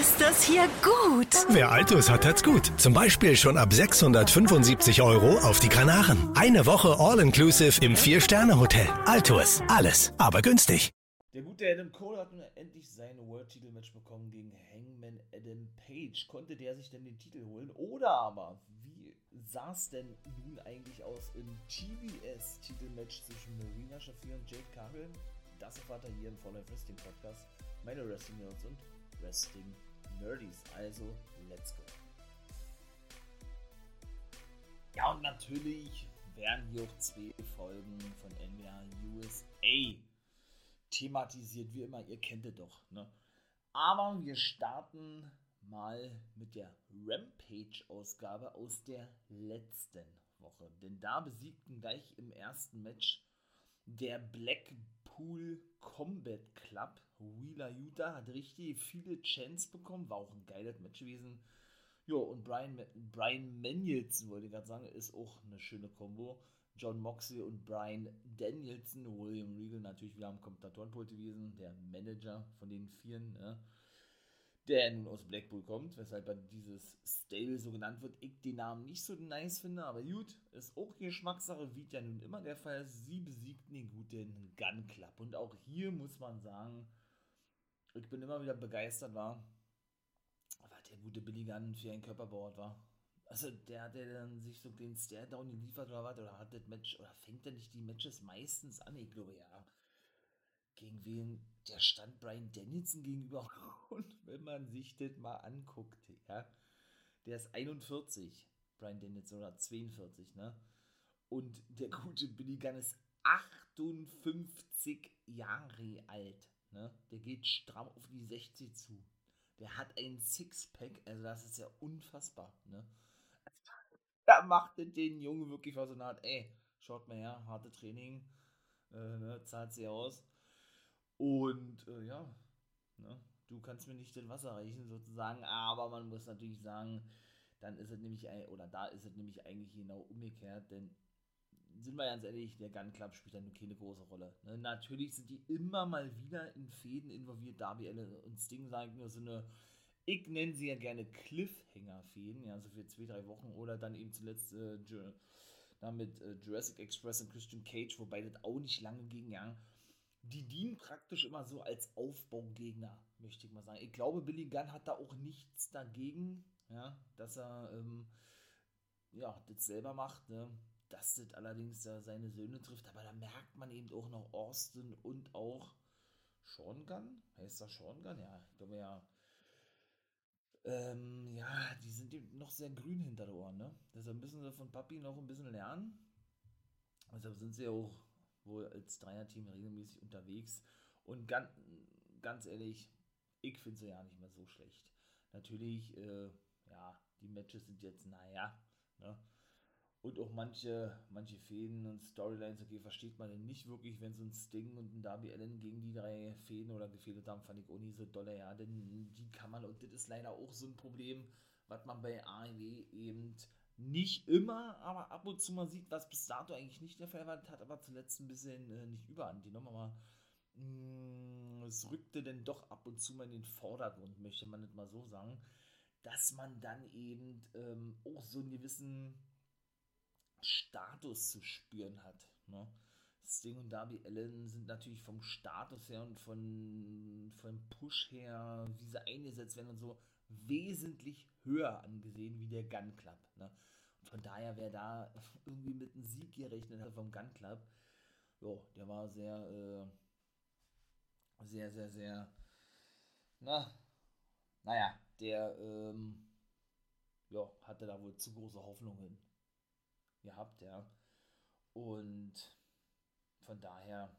Ist das hier gut? Wer Altus hat, hat's gut. Zum Beispiel schon ab 675 Euro auf die Kanaren. Eine Woche All-Inclusive im Vier-Sterne-Hotel. Altus. Alles, aber günstig. Der gute Adam Cole hat nun endlich sein World-Titel-Match bekommen gegen Hangman Adam Page. Konnte der sich denn den Titel holen? Oder aber, wie sah es denn nun eigentlich aus im TBS-Titelmatch zwischen Marina Shafir und Jade Cargill? Das erfahrt ihr hier im Fall Wrestling Podcast. Meine Wrestling-Nerds und Wrestling Nerdies. Also, let's go. Ja, und natürlich werden hier auch zwei Folgen von NWA USA thematisiert, wie immer, ihr kennt es doch. Ne? Aber wir starten mal mit der Rampage-Ausgabe aus der letzten Woche. Denn da besiegten gleich im ersten Match der Blackpool Combat Club Wheeler Utah hat richtig viele Chance bekommen, war auch ein geiles Match gewesen. Ja, und Brian, Brian Mannielson, wollte ich gerade sagen, ist auch eine schöne Kombo. John Moxley und Brian Danielson, William Regal natürlich wieder am Kommentatorenpult gewesen, der Manager von den Vieren, ne? Der nun aus Blackpool kommt, weshalb er dieses Stable so genannt wird. Ich den Namen nicht so nice finde, aber gut, ist auch Geschmackssache, wie ja nun immer der Fall. Sie besiegten den guten Gun Club. Und auch hier muss man sagen, ich bin immer wieder begeistert war, was der gute Billy Gunn für ein Körperbord war. Also der hat ja dann sich so den Stare-Down geliefert oder was, oder hat das Match, oder fängt er nicht die Matches meistens an? Ich glaube ja. Gegen wen? Der stand Brian Danielson gegenüber. Und wenn man sich das mal anguckt, ja, der ist 41, Brian Danielson, oder 42, ne? Und der gute Billy Gunn ist 58 Jahre alt. Ne? Der geht stramm auf die 60 zu. Der hat ein Sixpack, also das ist ja unfassbar. Ne? Da macht den Jungen wirklich was eine Art, ey, schaut mal her, harte Training, äh, ne, zahlt sie aus. Und äh, ja, ne, du kannst mir nicht den Wasser reichen sozusagen, aber man muss natürlich sagen, dann ist es nämlich, oder da ist es nämlich eigentlich genau umgekehrt, denn sind wir ganz ehrlich, der Gun Club spielt da nur keine große Rolle. Ne? Natürlich sind die immer mal wieder in Fäden involviert. Darby Allen und Sting sagen nur so eine, ich nenne sie ja gerne Cliffhanger-Fäden, ja, so für zwei, drei Wochen oder dann eben zuletzt äh, damit äh, Jurassic Express und Christian Cage, wobei das auch nicht lange ging, ja. Die dienen praktisch immer so als Aufbaugegner, möchte ich mal sagen. Ich glaube, Billy Gunn hat da auch nichts dagegen, ja, dass er ähm, ja, das selber macht. Ne? dass das allerdings ja seine Söhne trifft, aber da merkt man eben auch noch Austin und auch Sean Gunn. Heißt das Sean Gunn? Ja, ich glaube ja. Ähm, ja, die sind eben noch sehr grün hinter den Ohren, ne? Deshalb müssen sie von Papi noch ein bisschen lernen. Deshalb sind sie auch wohl als Dreierteam regelmäßig unterwegs. Und ganz, ganz ehrlich, ich finde sie ja nicht mehr so schlecht. Natürlich, äh, ja, die Matches sind jetzt, naja, ne? Und auch manche, manche Fäden und Storylines, okay, versteht man denn nicht wirklich, wenn so ein Sting und ein Darby Allen gegen die drei Fäden oder gefehlt haben, fand ich auch nie so dolle, ja, denn die kann man, und das ist leider auch so ein Problem, was man bei AEW eben nicht immer, aber ab und zu mal sieht, was bis dato eigentlich nicht der Fall war, hat aber zuletzt ein bisschen äh, nicht überhand. Die nochmal mal, mh, mm, es rückte denn doch ab und zu mal in den Vordergrund, möchte man nicht mal so sagen, dass man dann eben ähm, auch so einen gewissen Status zu spüren hat. Ne? Sting und Darby Allen sind natürlich vom Status her und von, vom Push her, wie sie eingesetzt werden und so, wesentlich höher angesehen wie der Gun Club. Ne? Und von daher, wer da irgendwie mit einem Sieg gerechnet hat vom Gun Club, jo, der war sehr, äh, sehr, sehr, sehr, na, naja, der, ähm, ja, hatte da wohl zu große Hoffnungen gehabt, ja. Und von daher,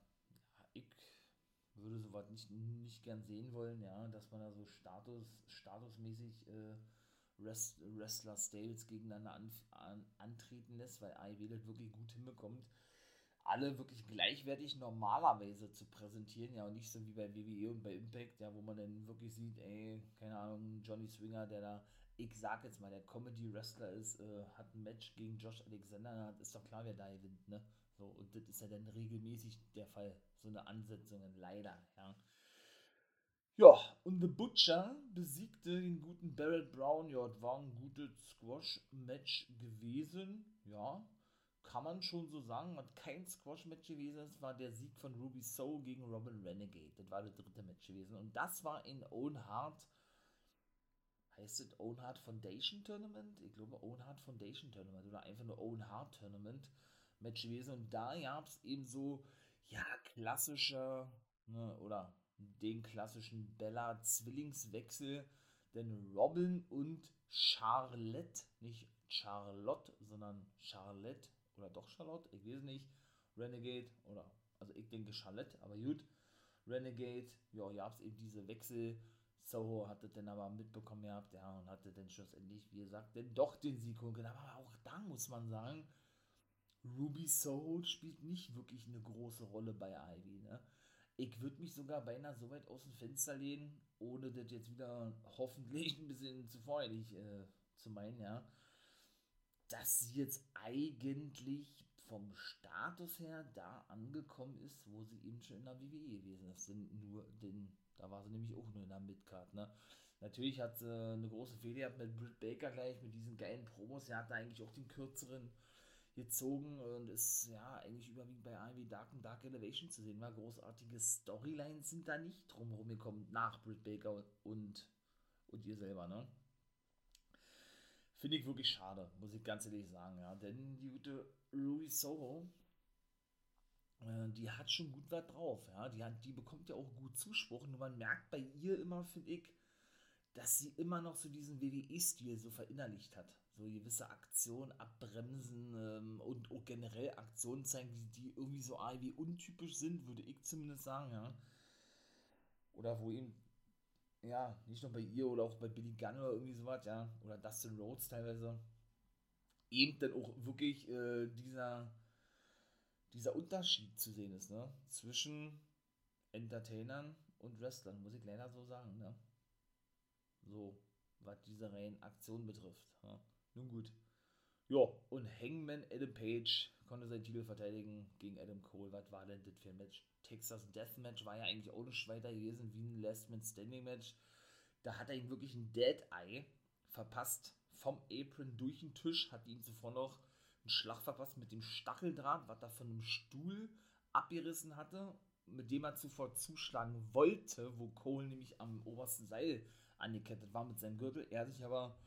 würde sowas nicht, nicht gern sehen wollen, ja, dass man da so Status, statusmäßig äh, Rest, Wrestler Stables gegeneinander an, an, antreten lässt, weil AEW das wirklich gut hinbekommt. alle wirklich gleichwertig normalerweise zu präsentieren, ja, und nicht so wie bei WWE und bei Impact, ja, wo man dann wirklich sieht, ey, keine Ahnung, Johnny Swinger, der da, ich sag jetzt mal, der Comedy-Wrestler ist, äh, hat ein Match gegen Josh Alexander, ist doch klar, wer da gewinnt, ne? So, und das ist ja dann regelmäßig der Fall, so eine Ansetzung, leider, ja. Ja, und The Butcher besiegte den guten Barrett Brown. Ja, das war ein gutes Squash-Match gewesen. Ja, kann man schon so sagen. Hat kein Squash-Match gewesen. Es war der Sieg von Ruby Soul gegen Robin Renegade. Das war das dritte Match gewesen. Und das war in Own Heart. Heißt es Own Heart Foundation Tournament? Ich glaube Own Heart Foundation Tournament oder einfach nur Own Heart Tournament Match gewesen. Und da gab es eben so, ja, klassische, ne, oder den klassischen Bella-Zwillingswechsel, denn Robin und Charlotte, nicht Charlotte, sondern Charlotte oder doch Charlotte, ich weiß nicht, Renegade oder, also ich denke Charlotte, aber gut, Renegade, ja, gab es eben diese Wechsel, Soho hatte dann aber mitbekommen gehabt, ja, und hatte dann schlussendlich, wie gesagt, denn doch den Sieg holen aber auch da muss man sagen, Ruby Soho spielt nicht wirklich eine große Rolle bei Ivy, ne? Ich würde mich sogar beinahe so weit aus dem Fenster lehnen, ohne das jetzt wieder hoffentlich ein bisschen zu freundlich äh, zu meinen, ja, dass sie jetzt eigentlich vom Status her da angekommen ist, wo sie eben schon in der WWE gewesen ist. Denn nur, denn da war sie nämlich auch nur in der Midcard, ne? Natürlich hat sie eine große Fehler mit Britt Baker gleich, mit diesen geilen Promos. Sie hatte eigentlich auch den kürzeren gezogen und ist ja eigentlich überwiegend bei AEW Dark und Dark Elevation zu sehen war. Großartige Storylines sind da nicht drumherum gekommen nach Britt Baker und, und ihr selber, ne? Finde ich wirklich schade, muss ich ganz ehrlich sagen, ja. Denn die gute Ruby Soho, äh, die hat schon gut was drauf, ja. Die, hat, die bekommt ja auch gut Zuspruch, nur man merkt bei ihr immer, finde ich, dass sie immer noch so diesen WWE-Stil so verinnerlicht hat so gewisse Aktionen abbremsen ähm, und auch generell Aktionen zeigen, die, die irgendwie so wie untypisch sind, würde ich zumindest sagen, ja. Oder wo eben, ja, nicht nur bei ihr oder auch bei Billy Gunn oder irgendwie sowas, ja, oder Dustin Rhodes teilweise, eben dann auch wirklich äh, dieser, dieser Unterschied zu sehen ist, ne, zwischen Entertainern und Wrestlern, muss ich leider so sagen, ne. So, was diese reinen Aktionen betrifft. Ja. Nun gut. Ja, und Hangman Adam Page konnte seinen Titel verteidigen gegen Adam Cole. Was war denn das für ein Match? Texas Deathmatch war ja eigentlich auch nicht weiter gewesen wie ein Last Man Standing Match. Da hat er ihm wirklich ein Dead Eye verpasst vom Apron durch den Tisch, hat ihm zuvor noch einen Schlag verpasst mit dem Stacheldraht, was er von einem Stuhl abgerissen hatte, mit dem er zuvor zuschlagen wollte, wo Cole nämlich am obersten Seil angekettet war mit seinem Gürtel. Er sich aber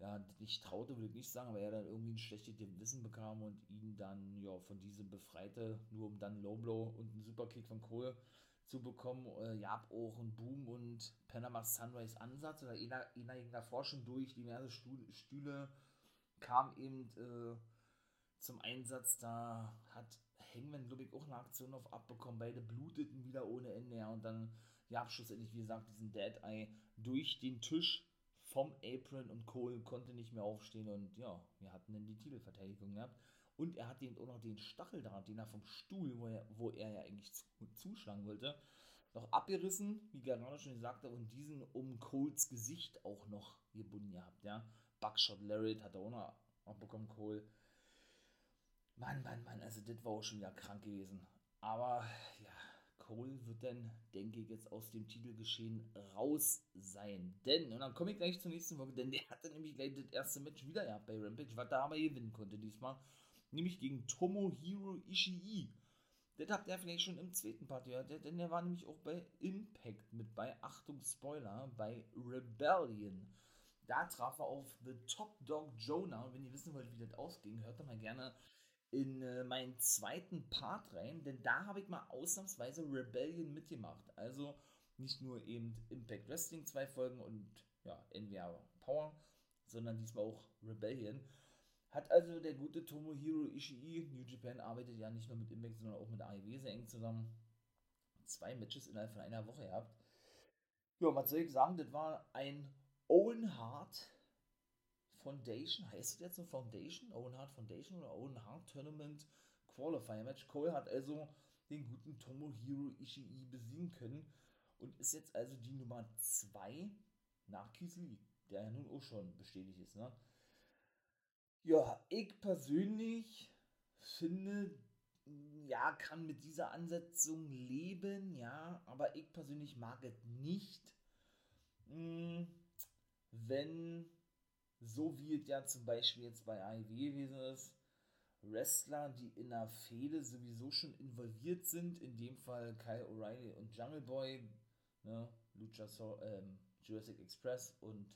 ja, nicht traute, würde ich nicht sagen, aber er dann irgendwie ein schlechtes Gewissen bekam und ihn dann ja von diesem befreite, nur um dann Low Blow und einen Superkick von Cole zu bekommen. Äh, ja, auch ein Boom und Panama Sunrise Ansatz oder einer, einer ging davor schon durch diverse Stühle, Stühle kam eben äh, zum Einsatz. Da hat Hangman, glaube ich, auch eine Aktion auf abbekommen. Beide bluteten wieder ohne Ende. Ja, und dann, ja, schlussendlich, wie gesagt, diesen Dead Eye durch den Tisch vom Apron und Cole konnte nicht mehr aufstehen und ja, wir hatten dann die Titelverteidigung gehabt. Und er hat eben auch noch den Stacheldraht, den er vom Stuhl, wo er, wo er ja eigentlich zu, zuschlagen wollte, noch abgerissen, wie gerade schon gesagt habe, und diesen um Coles Gesicht auch noch gebunden gehabt, ja. Buckshot Lariat hat er auch noch abbekommen, Cole. Mann, Mann, Mann, also das war auch schon wieder krank gewesen. Aber ja, Cole wird dann, denke ich, jetzt aus dem Titelgeschehen raus sein. Denn, und dann komme ich gleich zur nächsten Folge, denn der hatte nämlich gleich das erste Match wieder gehabt bei Rampage, was da aber gewinnen konnte diesmal. Nämlich gegen Tomohiro Ishii. Das habt ihr vielleicht schon im zweiten Part gehört, denn der war nämlich auch bei Impact mit bei, Achtung Spoiler, bei Rebellion. Da traf er auf The Top Dog Jonah. Und wenn ihr wissen wollt, wie das ausging, hört doch mal gerne in äh, meinen zweiten Part rein, denn da habe ich mal ausnahmsweise Rebellion mitgemacht. Also nicht nur eben Impact Wrestling zwei Folgen und ja, NWA Power, sondern diesmal auch Rebellion. Hat also der gute Tomohiro Ishii, New Japan arbeitet ja nicht nur mit Impact, sondern auch mit AEW sehr eng zusammen. Zwei Matches innerhalb von einer Woche gehabt. Ja, was soll ich sagen, das war ein Owen Hart Foundation, heißt es jetzt so Foundation? Owen Hart Foundation oder Owen Hart Tournament Qualifier Match. Cole hat also den guten Tomohiro Ishii besiegen können und ist jetzt also die Nummer 2 nach Lee, der ja nun auch schon bestätigt ist. Ne? Ja, ich persönlich finde, ja, kann mit dieser Ansetzung leben, ja, aber ich persönlich mag es nicht, hm, wenn, so wie es ja zum Beispiel jetzt bei AEW gewesen ist, Wrestler, die in der Fehde sowieso schon involviert sind, in dem Fall Kyle O'Reilly und Jungle Boy, ne, Lucha ähm, Jurassic Express und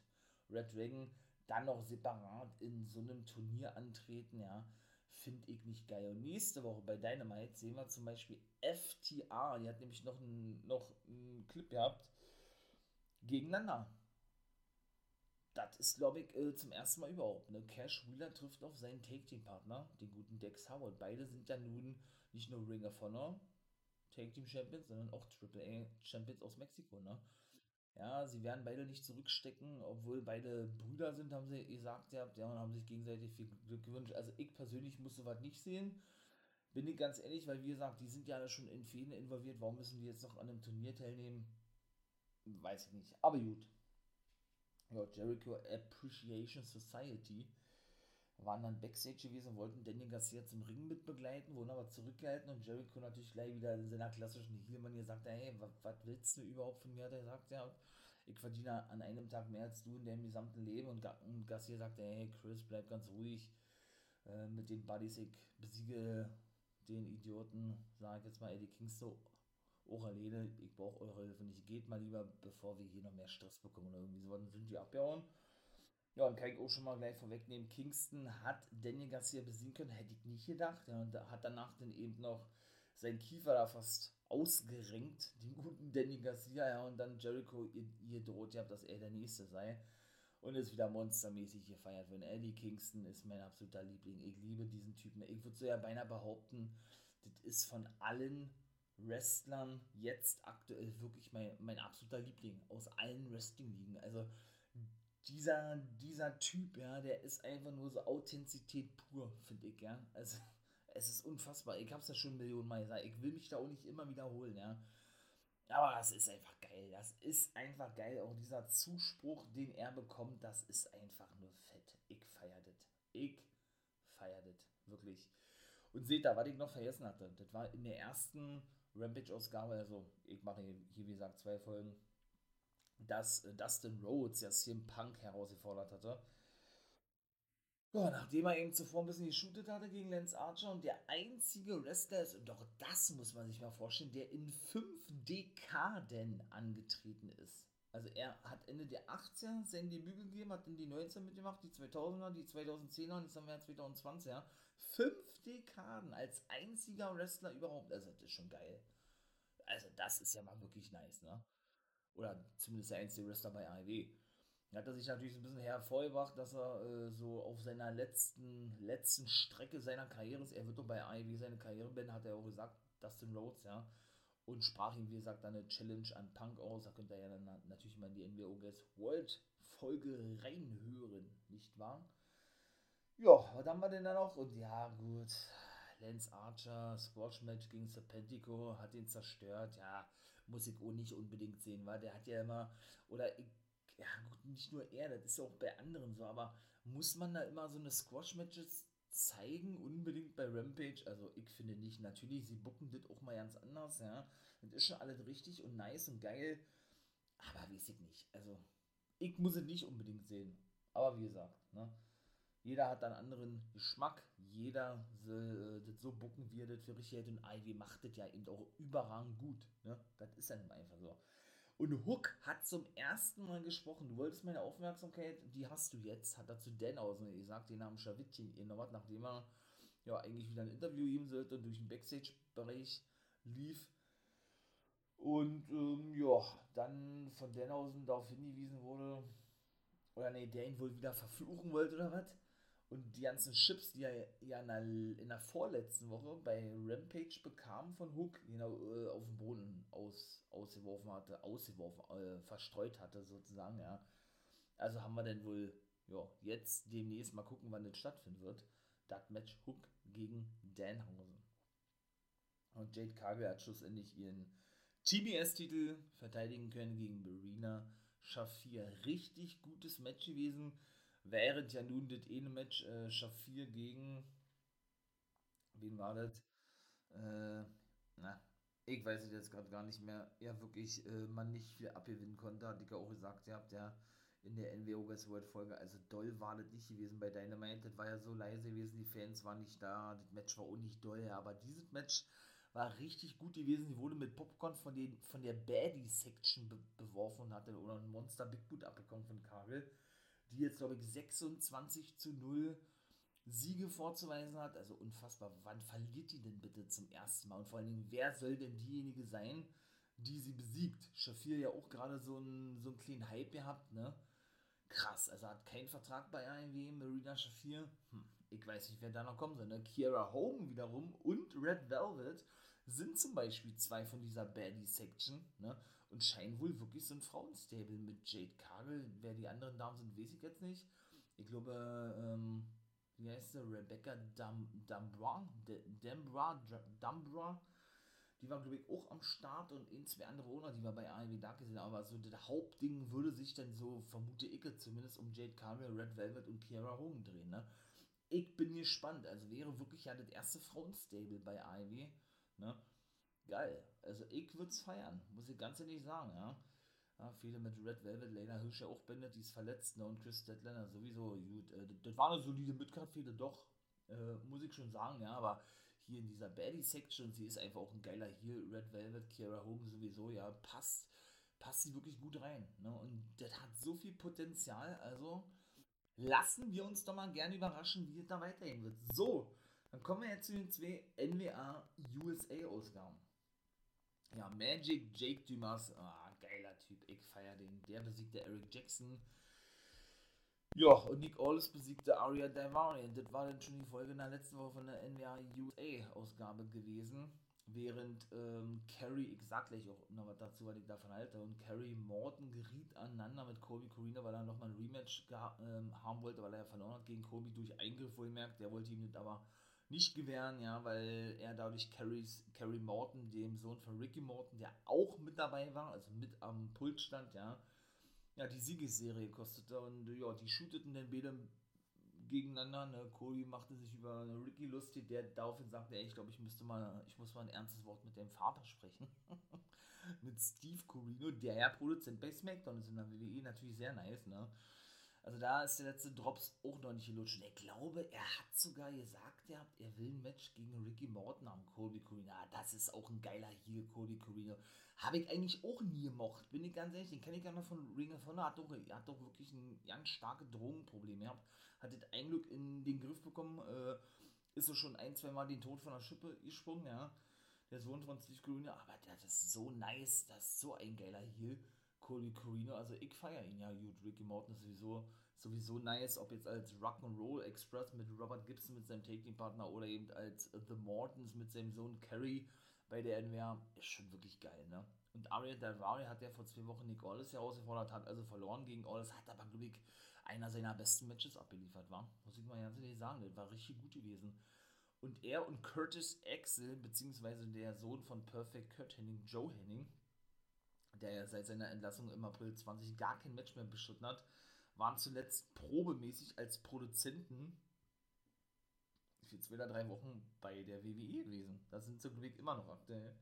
Red Dragon, dann noch separat in so einem Turnier antreten, ja, finde ich nicht geil. Und nächste Woche bei Dynamite sehen wir zum Beispiel FTA, die hat nämlich noch einen, noch einen Clip gehabt, gegeneinander. Das ist, glaube ich, äh, zum ersten Mal überhaupt. Ne? Cash Wheeler trifft auf seinen Take-Team-Partner, den guten Dex Howard. Beide sind ja nun nicht nur Ring of Honor Take-Team-Champions, sondern auch AAA-Champions aus Mexiko. Ne? Ja, sie werden beide nicht zurückstecken, obwohl beide Brüder sind, haben sie gesagt, ja, und haben sich gegenseitig viel Glück gewünscht. Also ich persönlich muss sowas nicht sehen. Bin ich ganz ehrlich, weil wie gesagt, die sind ja schon in Fäden involviert. Warum müssen die jetzt noch an einem Turnier teilnehmen? Weiß ich nicht. Aber gut. Ja, Jericho Appreciation Society waren dann Backstage gewesen, wollten Danny Garcia zum Ring mitbegleiten, wurden aber zurückgehalten und Jericho natürlich gleich wieder in seiner klassischen Heelmann gesagt, hey, was willst du überhaupt von mir? Hat er gesagt, ja, ich verdiene an einem Tag mehr als du in deinem gesamten Leben und, und Garcia sagte, hey, Chris, bleib ganz ruhig äh, mit den Buddies, ich besiege den Idioten, sag ich jetzt mal, Eddie Kingston, alleine, ich brauche eure Hilfe nicht, geht mal lieber, bevor wir hier noch mehr Stress bekommen oder irgendwie so, dann sind die abgehauen. Ja, und kann ich auch schon mal gleich vorwegnehmen, Kingston hat Daniel Garcia besiegen können, hätte ich nicht gedacht. Ja, und hat danach dann eben noch sein Kiefer da fast ausgerenkt, den guten Danny Garcia, ja, und dann Jericho ihr, ihr droht ja, dass er der Nächste sei. Und ist wieder monstermäßig gefeiert werden. Eddie Kingston ist mein absoluter Liebling. Ich liebe diesen Typen. Ich würde so ja beinahe behaupten, das ist von allen Wrestlern jetzt aktuell wirklich mein, mein absoluter Liebling aus allen Wrestling-Ligen. Also dieser, dieser Typ, ja, der ist einfach nur so Authentizität pur, finde ich, ja. Also, es ist unfassbar. Ich habe es ja schon Millionen Mal gesagt. Ich will mich da auch nicht immer wiederholen, ja. Aber das ist einfach geil. Das ist einfach geil. Auch dieser Zuspruch, den er bekommt, das ist einfach nur fett. Ich feiere das. Ich feiere das. Wirklich. Und seht da, was ich noch vergessen hatte. Das war in der ersten Rampage-Ausgabe. Also, ich mache hier, wie gesagt, zwei Folgen dass äh, Dustin Rhodes ja CM Punk herausgefordert hatte. Ja, nachdem er eben zuvor ein bisschen geshootet hatte gegen Lance Archer und der einzige Wrestler ist, und doch das muss man sich mal vorstellen, der in fünf Dekaden angetreten ist. Also er hat Ende der 80er sein Debüt gegeben, hat in die 19 mitgemacht, die 2000er, die 2010er und jetzt haben wir ja 2020er. Fünf Dekaden als einziger Wrestler überhaupt. Also das ist schon geil. Also das ist ja mal wirklich nice, ne? Oder zumindest der einzige Wrestler bei AEW. Hat er sich natürlich ein bisschen hervorgebracht, dass er äh, so auf seiner letzten, letzten Strecke seiner Karriere ist. Er wird doch bei AEW seine Karriere beenden, hat er auch gesagt, Dustin Rhodes, ja. Und sprach ihm, wie gesagt, dann eine Challenge an Punk aus. Da könnt ihr ja dann natürlich mal in die NWO Guys World Folge reinhören, nicht wahr? Ja, was haben wir denn da noch? Und ja, gut. Lance Archer, Squash Match gegen Serpentico, hat ihn zerstört. Ja, muss ich auch nicht unbedingt sehen, weil der hat ja immer, oder ich, ja gut, nicht nur er, das ist ja auch bei anderen so, aber muss man da immer so eine Squash-Matches zeigen, unbedingt bei Rampage? Also ich finde nicht, natürlich, sie bucken das auch mal ganz anders, ja, das ist schon alles richtig und nice und geil, aber weiß ich nicht, also ich muss es nicht unbedingt sehen, aber wie gesagt, ne, jeder hat einen anderen Geschmack, jeder äh, das so bucken, er das für richtig hält. Und Ivy macht das ja eben auch überragend gut. Ne? Das ist ja einfach so. Und Hook hat zum ersten Mal gesprochen. Du wolltest meine Aufmerksamkeit, die hast du jetzt, hat er zu Denhausen gesagt, den Namen Schawittchen innerhalb, nachdem er ja eigentlich wieder ein Interview geben sollte und durch den Backstage-Bereich lief. Und ähm, ja, dann von Denhausen darauf hingewiesen wurde, oder nee, der ihn wohl wieder verfluchen wollte oder was und die ganzen Chips, die er ja in der, in der vorletzten Woche bei Rampage bekam von Hook, genau äh, auf dem Boden aus, ausgeworfen hatte, ausgeworfen, äh, verstreut hatte sozusagen, ja. Also haben wir denn wohl, ja, jetzt demnächst mal gucken, wann das stattfinden wird. Das Match Hook gegen Danhausen. Und Jade Cargill hat schlussendlich ihren TBS-Titel verteidigen können gegen Marina Shafir. Richtig gutes Match gewesen. Während ja nun das eine Match äh, Shafir gegen. Wen war das? Äh, na, ich weiß es jetzt gerade gar nicht mehr. Ja, wirklich, äh, man nicht viel abgewinnen konnte, hat ich auch gesagt, ihr habt ja in der NWO West World Folge. Also doll war das nicht gewesen bei Dynamite. Das war ja so leise gewesen, die Fans waren nicht da. Das Match war auch nicht doll, aber dieses Match war richtig gut gewesen. Sie wurde mit Popcorn von, den, von der Baddie-Section be beworfen und hatte oder ein Monster Big Boot abbekommen von Kagel, die jetzt, glaube ich, 26 zu 0 Siege vorzuweisen hat. Also unfassbar. Wann verliert die denn bitte zum ersten Mal? Und vor allen Dingen, wer soll denn diejenige sein, die sie besiegt? Shafir ja auch gerade so einen, so einen kleinen Hype gehabt, ne? Krass, also hat keinen Vertrag bei AEW, Marina Shafir. Hm, ich weiß nicht, wer da noch kommen soll. Ne? Kiera Hogan wiederum und Red Velvet sind zum Beispiel zwei von dieser Baddie-Section. Ne? Und scheinen wohl wirklich so ein Frauenstable mit Jade Cargill. Wer die anderen Damen sind, weiß ich jetzt nicht. Ich glaube, ähm, wie heißt sie? Rebecca Dam Dambra? Dambra? Dambra? Die war, glaube ich, auch am Start und ein, zwei andere Owner, die wir bei AEW Dark gesehen. Aber so das Hauptding würde sich dann so, vermute ich, zumindest um Jade Cargill, Red Velvet und Kiara Hogan drehen. Ne? Ich bin gespannt. Also wäre wirklich ja das erste Frauenstable bei AEW. Ne? Geil. Also ich würde es feiern, muss ich ganz ehrlich sagen, ja. ja viele mit Red Velvet, Lena Hirsch ja auch beendet, die ist verletzt, ne? Und Chris Statlander sowieso gut. Äh, das, war eine solide Midcard-Fehde, doch, äh, muss ich schon sagen, ja, aber hier in dieser Baddie-Section, sie ist einfach auch ein geiler Heel, Red Velvet, Kiara Hogan sowieso, ja, passt, passt sie wirklich gut rein, ne? Und das hat so viel Potenzial, also lassen wir uns doch mal gerne überraschen, wie es da weitergehen wird. So, dann kommen wir jetzt zu den zwei NWA USA Ausgaben. Ja, Magic Jake Dumas, ah, geiler Typ, ich feier den. Der besiegte Eric Jackson. Ja, und Nick Aldis besiegte Aria Daivari. Das war dann schon die Folge in der letzten Woche von der NWA USA Ausgabe gewesen. Während ähm, Carrie, ich sag gleich auch noch was dazu, was ich davon halte, und Carrie Morton geriet aneinander mit Kobe Corina, weil er nochmal ein Rematch ähm, haben wollte, weil er ja verloren hat gegen Kobe durch Eingriff, wohlgemerkt. Der wollte ihm das aber nicht gewähren, ja, weil er dadurch Carries, Carrie Morton, dem Sohn von Ricky Morton, der auch mit dabei war, also mit am Pult stand, ja, ja, die Siegesserie kostete und ja, die shooteten dann beide gegeneinander. Ne? Cody machte sich über Ricky lustig, der daraufhin sagte, ey, ich glaube, ich müsste mal, ich muss mal ein ernstes Wort mit dem Vater sprechen. mit Steve Corino, der ja Produzent bei SmackDown ist in der WWE, natürlich sehr nice, ne? Also da ist der letzte Drops auch noch nicht gelutscht. Und ich glaube, er hat sogar gesagt, er, er will ein Match gegen Ricky Morton haben, Cody Corino. Ah, das ist auch ein geiler Heel, Cody Corino. Habe ich eigentlich auch nie gemocht, bin ich ganz ehrlich. Den kenne ich ja noch von Ring of Honor. Hat doch, hat doch wirklich ein ganz starkes Drogenproblem gehabt. Hat das ein Glück in den Griff bekommen. Äh, ist so schon ein, zwei Mal den Tod von der Schippe gesprungen, ja. Der Sohn von Steve Corino. Aber das ist so nice. Das ist so ein geiler Heel. Cody Corino, also ich feiere ihn ja gut. Ricky Morton ist sowieso, sowieso nice, ob jetzt als Rock'n'Roll Express mit Robert Gibson mit seinem Taking-Partner oder eben als The Mortons mit seinem Sohn Kerry bei der NWA, ist schon wirklich geil, ne? Und Ariel Dalvari hat ja vor zwei Wochen Nick Aldis herausgefordert, hat also verloren gegen Aldis, hat aber, glaube ich, einer seiner besten Matches abgeliefert, war. Muss ich mal ganz ehrlich sagen, das war richtig gut gewesen. Und er und Curtis Axel, beziehungsweise der Sohn von Perfect Kurt Henning, Joe Henning, der ja seit seiner Entlassung im April 20 gar kein Match mehr bestritten hat, waren zuletzt probemäßig als Produzenten für zwei oder drei Wochen bei der WWE gewesen. Da sind sie Glück immer noch aktuell.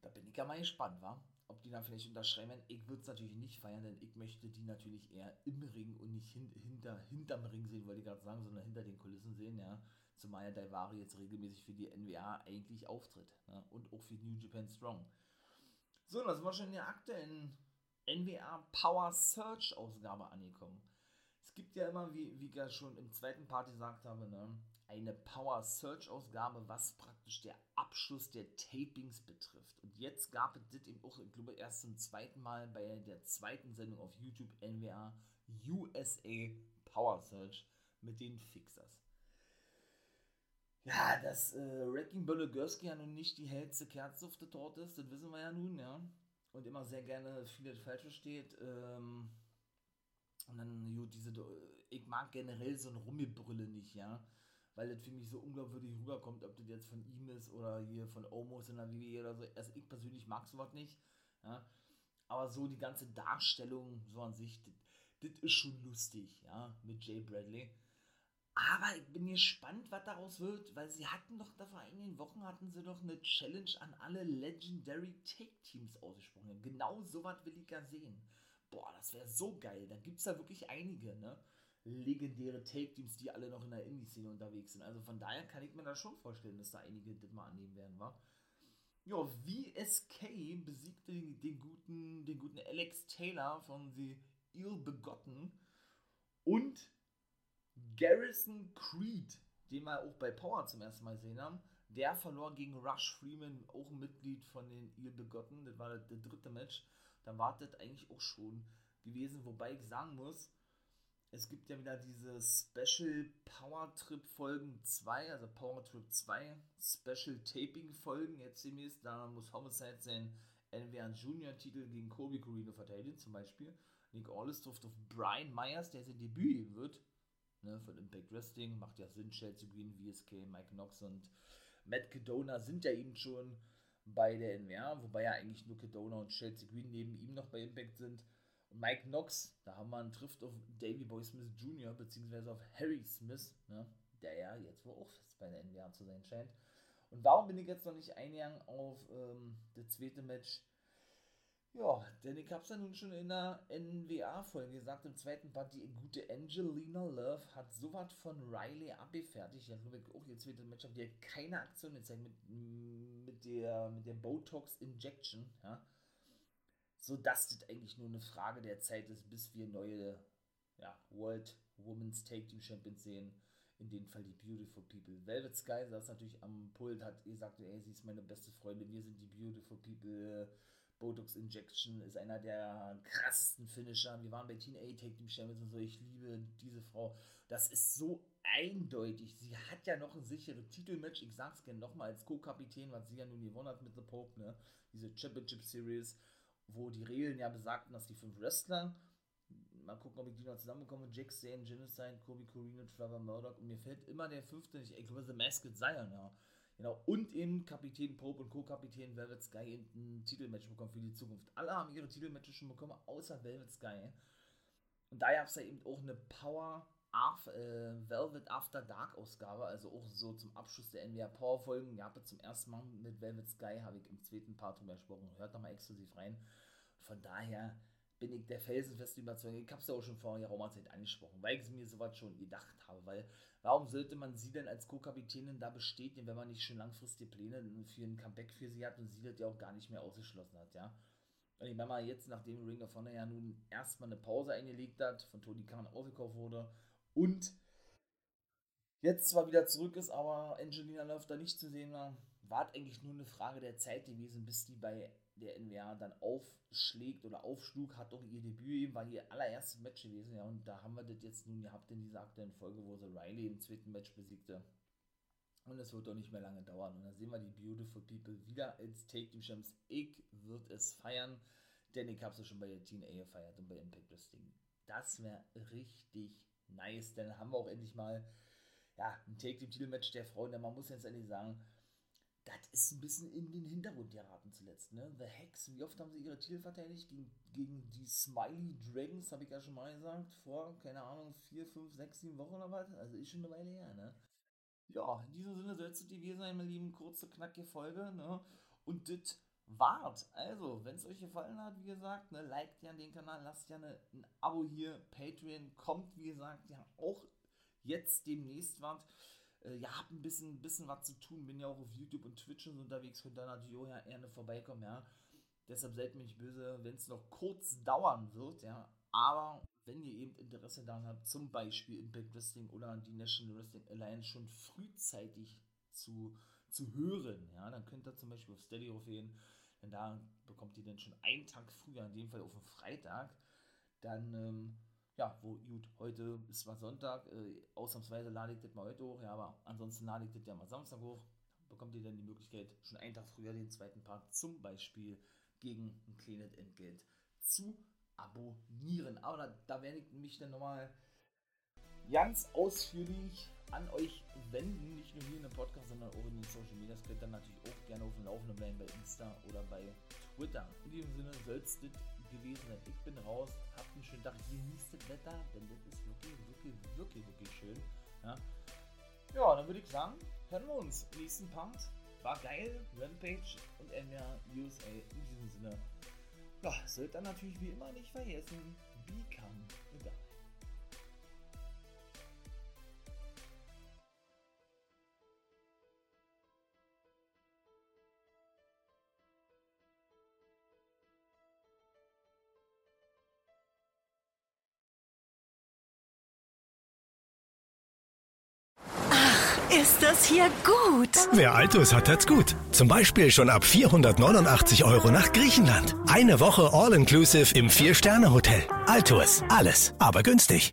Da bin ich ja mal gespannt, wa? Ob die da vielleicht unterschreiben. Ich würde es natürlich nicht feiern, denn ich möchte die natürlich eher im Ring und nicht hin, hinter, hinterm Ring sehen, wollte ich gerade sagen, sondern hinter den Kulissen sehen, ja. Zumal ja Daivari jetzt regelmäßig für die NWA eigentlich auftritt. Ne? Und auch für New Japan Strong. So, da sind wir schon in der aktuellen NWA Power Search Ausgabe angekommen. Es gibt ja immer, wie, wie ich ja schon im zweiten Part gesagt habe, ne, eine Power Search Ausgabe, was praktisch der Abschluss der Tapings betrifft. Und jetzt gab es das eben auch, ich glaube, erst zum zweiten Mal bei der zweiten Sendung auf YouTube NWA USA Power Search mit den Fixers. Ja, dass äh, Wrecking Bölogurski ja nun nicht die hellste Kerze auf der Torte ist, das wissen wir ja nun, ja. Und immer sehr gerne vieles falsch versteht. Ähm, und dann, gut, diese, ich mag generell so ein Rummelbrülle nicht, ja. weil das für mich so unglaubwürdig rüberkommt, ob das jetzt von ihm ist oder hier von Omos in der WWE oder so. Also ich persönlich mag sowas nicht. Ja. Aber so die ganze Darstellung, so an sich, das ist schon lustig, ja, mit Jay Bradley. Aber ich bin gespannt, was daraus wird, weil sie hatten doch da vor einigen Wochen hatten sie doch eine Challenge an alle Legendary Take Teams ausgesprochen. Genau sowas will ich ja sehen. Boah, das wäre so geil. Da gibt es da wirklich einige, ne? Legendäre Take-Teams, die alle noch in der Indie-Szene unterwegs sind. Also von daher kann ich mir da schon vorstellen, dass da einige das mal annehmen werden, wa? Ja, VSK besiegte den, den, guten, den guten Alex Taylor von The Ill Begotten und Garrison Creed, den wir auch bei Power zum ersten Mal gesehen haben, der verlor gegen Rush Freeman, auch ein Mitglied von den Ill Begotten. Das war das dritte Match. Dann war das eigentlich auch schon gewesen, wobei ich sagen muss, es gibt ja wieder diese Special Power Trip Folgen 2, also Power Trip 2 Special Taping Folgen. Jetzt demnächst, da muss Homicide sein NWA Junior Titel gegen Kobe Corino verteidigen, zum Beispiel. Nick Aldis trifft auf Brian Myers, der sein Debüt wird. Ne, von Impact Wrestling. Macht ja Sinn, Chelsea Green, VSK, Mike Knox und Matt Cadona sind ja eben schon bei der NWA, wobei ja eigentlich nur Cadona und Chelsea Green neben ihm noch bei Impact sind. Und Mike Knox, da haben wir einen Trift auf Davy Boy Smith Jr., beziehungsweise auf Harry Smith, ne, der ja jetzt wohl auch fest bei der NWA zu sein scheint. Und warum bin ich jetzt noch nicht eingegangen auf ähm, das zweite Match? Ja, denn ich hab's ja nun schon in der NWA-Folge gesagt, im zweiten Part, die gute Angelina Love hat sowas von Riley abgefertigt. Ja, glaube auch ihr zweites Match habt ihr keine Aktion gezeigt mit, mit der, mit der Botox-Injection, ja. So dass das eigentlich nur eine Frage der Zeit ist, bis wir neue ja, World Women's Take Team Champions sehen. In dem Fall die Beautiful People. Velvet Sky saß natürlich am Pult, hat gesagt, ey, sie ist meine beste Freundin, wir sind die Beautiful People Botox Injection ist einer der krassesten Finisher. Wir waren bei Teen A Take Team Champions und so. Ich liebe diese Frau. Das ist so eindeutig. Sie hat ja noch ein sicheres Titelmatch. Ich sag's gerne nochmal als Co-Kapitän, was sie ja nun gewonnen hat mit The Pope, ne? Diese Championship Series, wo die Regeln ja besagten, dass die fünf Wrestler, mal gucken, ob ich die noch zusammenbekomme, Jack Zane, Genocide, Kobe Corino, Trevor Murdoch und mir fällt immer der fünfte, ich glaube, The Masked Zion, ja Genau, und eben Kapitän Pope und Co-Kapitän Velvet Sky ein Titelmatch bekommen für die Zukunft. Alle haben ihre Titelmatches schon bekommen, außer Velvet Sky. Und da gab es ja eben auch eine Power Af äh, Velvet After Dark Ausgabe, also auch so zum Abschluss der NWA Power Folgen. Ihr habt zum ersten Mal mit Velvet Sky, habe ich im zweiten Part drüber gesprochen. Hört nochmal exklusiv rein. Von daher bin ich der felsenfesten Überzeugung, ich habe es ja auch schon vor geraumer Zeit angesprochen, weil ich es mir sowas schon gedacht habe, weil warum sollte man sie denn als Co-Kapitänin da bestätigen, wenn man nicht schon langfristige Pläne für ein Comeback für sie hat und sie das ja auch gar nicht mehr ausgeschlossen hat, ja. Und ich meine mal jetzt, nachdem Ring of Honor ja nun erstmal eine Pause eingelegt hat, von Tony Khan aufgekauft wurde und jetzt zwar wieder zurück ist, aber Angelina Love da nicht zu sehen war, war eigentlich nur eine Frage der Zeit gewesen, bis die bei der NWA dann aufschlägt oder aufschlug, hat doch ihr Debüt eben, war ihr allererstes Match gewesen, ja, und da haben wir das jetzt nun gehabt in dieser aktuellen Folge, wo sie Riley im zweiten Match besiegte. Und es wird doch nicht mehr lange dauern. Und dann sehen wir die Beautiful People wieder als Take Team Champs. Ich wird es feiern, denn ich habe es schon bei der TNA gefeiert und bei Impact Wrestling. Das wäre richtig nice, denn dann haben wir auch endlich mal ja, ein Take Team Titelmatch der Frauen, denn man muss jetzt endlich sagen, das ist ein bisschen in den Hintergrund geraten zuletzt. Ne? The Hex, wie oft haben sie ihre Titel verteidigt? Gegen, gegen die Smiley Dragons, habe ich ja schon mal gesagt, vor, keine Ahnung, vier, fünf, sechs, sieben Wochen oder was. Also ist schon eine Weile her, ne? Ja, in diesem Sinne soll es gewesen sein, meine lieben, kurze, knackige Folge, ne? Und das wart. Also, wenn es euch gefallen hat, wie gesagt, ne, liked gerne den Kanal, lasst gerne ein Abo hier, Patreon kommt, wie gesagt, ja auch jetzt demnächst wart äh, ja, hab ein bisschen, bisschen was zu tun, bin ja auch auf YouTube und Twitch und unterwegs, könnt da natürlich auch gerne vorbeikommen, ja. Deshalb seid mir nicht böse, wenn es noch kurz dauern wird, ja. Aber wenn ihr eben Interesse daran habt, zum Beispiel Impact Wrestling oder die National Wrestling Alliance schon frühzeitig zu, zu hören, ja, dann könnt ihr zum Beispiel auf Steady aufgehen, denn da bekommt ihr dann schon einen Tag früher, in dem Fall auf den Freitag, dann ähm, ja, wo, gut, heute ist mal Sonntag, äh, ausnahmsweise lade ich das mal heute hoch, ja, aber ansonsten lade ich das ja mal Samstag hoch. Bekommt ihr dann die Möglichkeit, schon einen Tag früher den zweiten Part zum Beispiel gegen ein kleines Entgelt zu abonnieren. Aber da, da werde ich mich dann nochmal ganz ausführlich an euch wenden, nicht nur hier in dem Podcast, sondern auch in den Social Media. Das könnt ihr natürlich auch gerne auf dem Laufenden bleiben bei Insta oder bei Twitter. In diesem Sinne soll es das gewesen sein. Ich bin raus, habt einen schönen Tag, genießt das Wetter, denn das ist wirklich, wirklich, wirklich, wirklich schön. Ja, ja dann würde ich sagen, hören wir uns nächsten Punkt. War geil, Rampage und NR USA in diesem Sinne. Ja, sollt ihr natürlich wie immer nicht vergessen, become a Ist das hier gut? Wer Altus hat, hat's gut. Zum Beispiel schon ab 489 Euro nach Griechenland. Eine Woche All-Inclusive im Vier-Sterne-Hotel. Altus. Alles, aber günstig.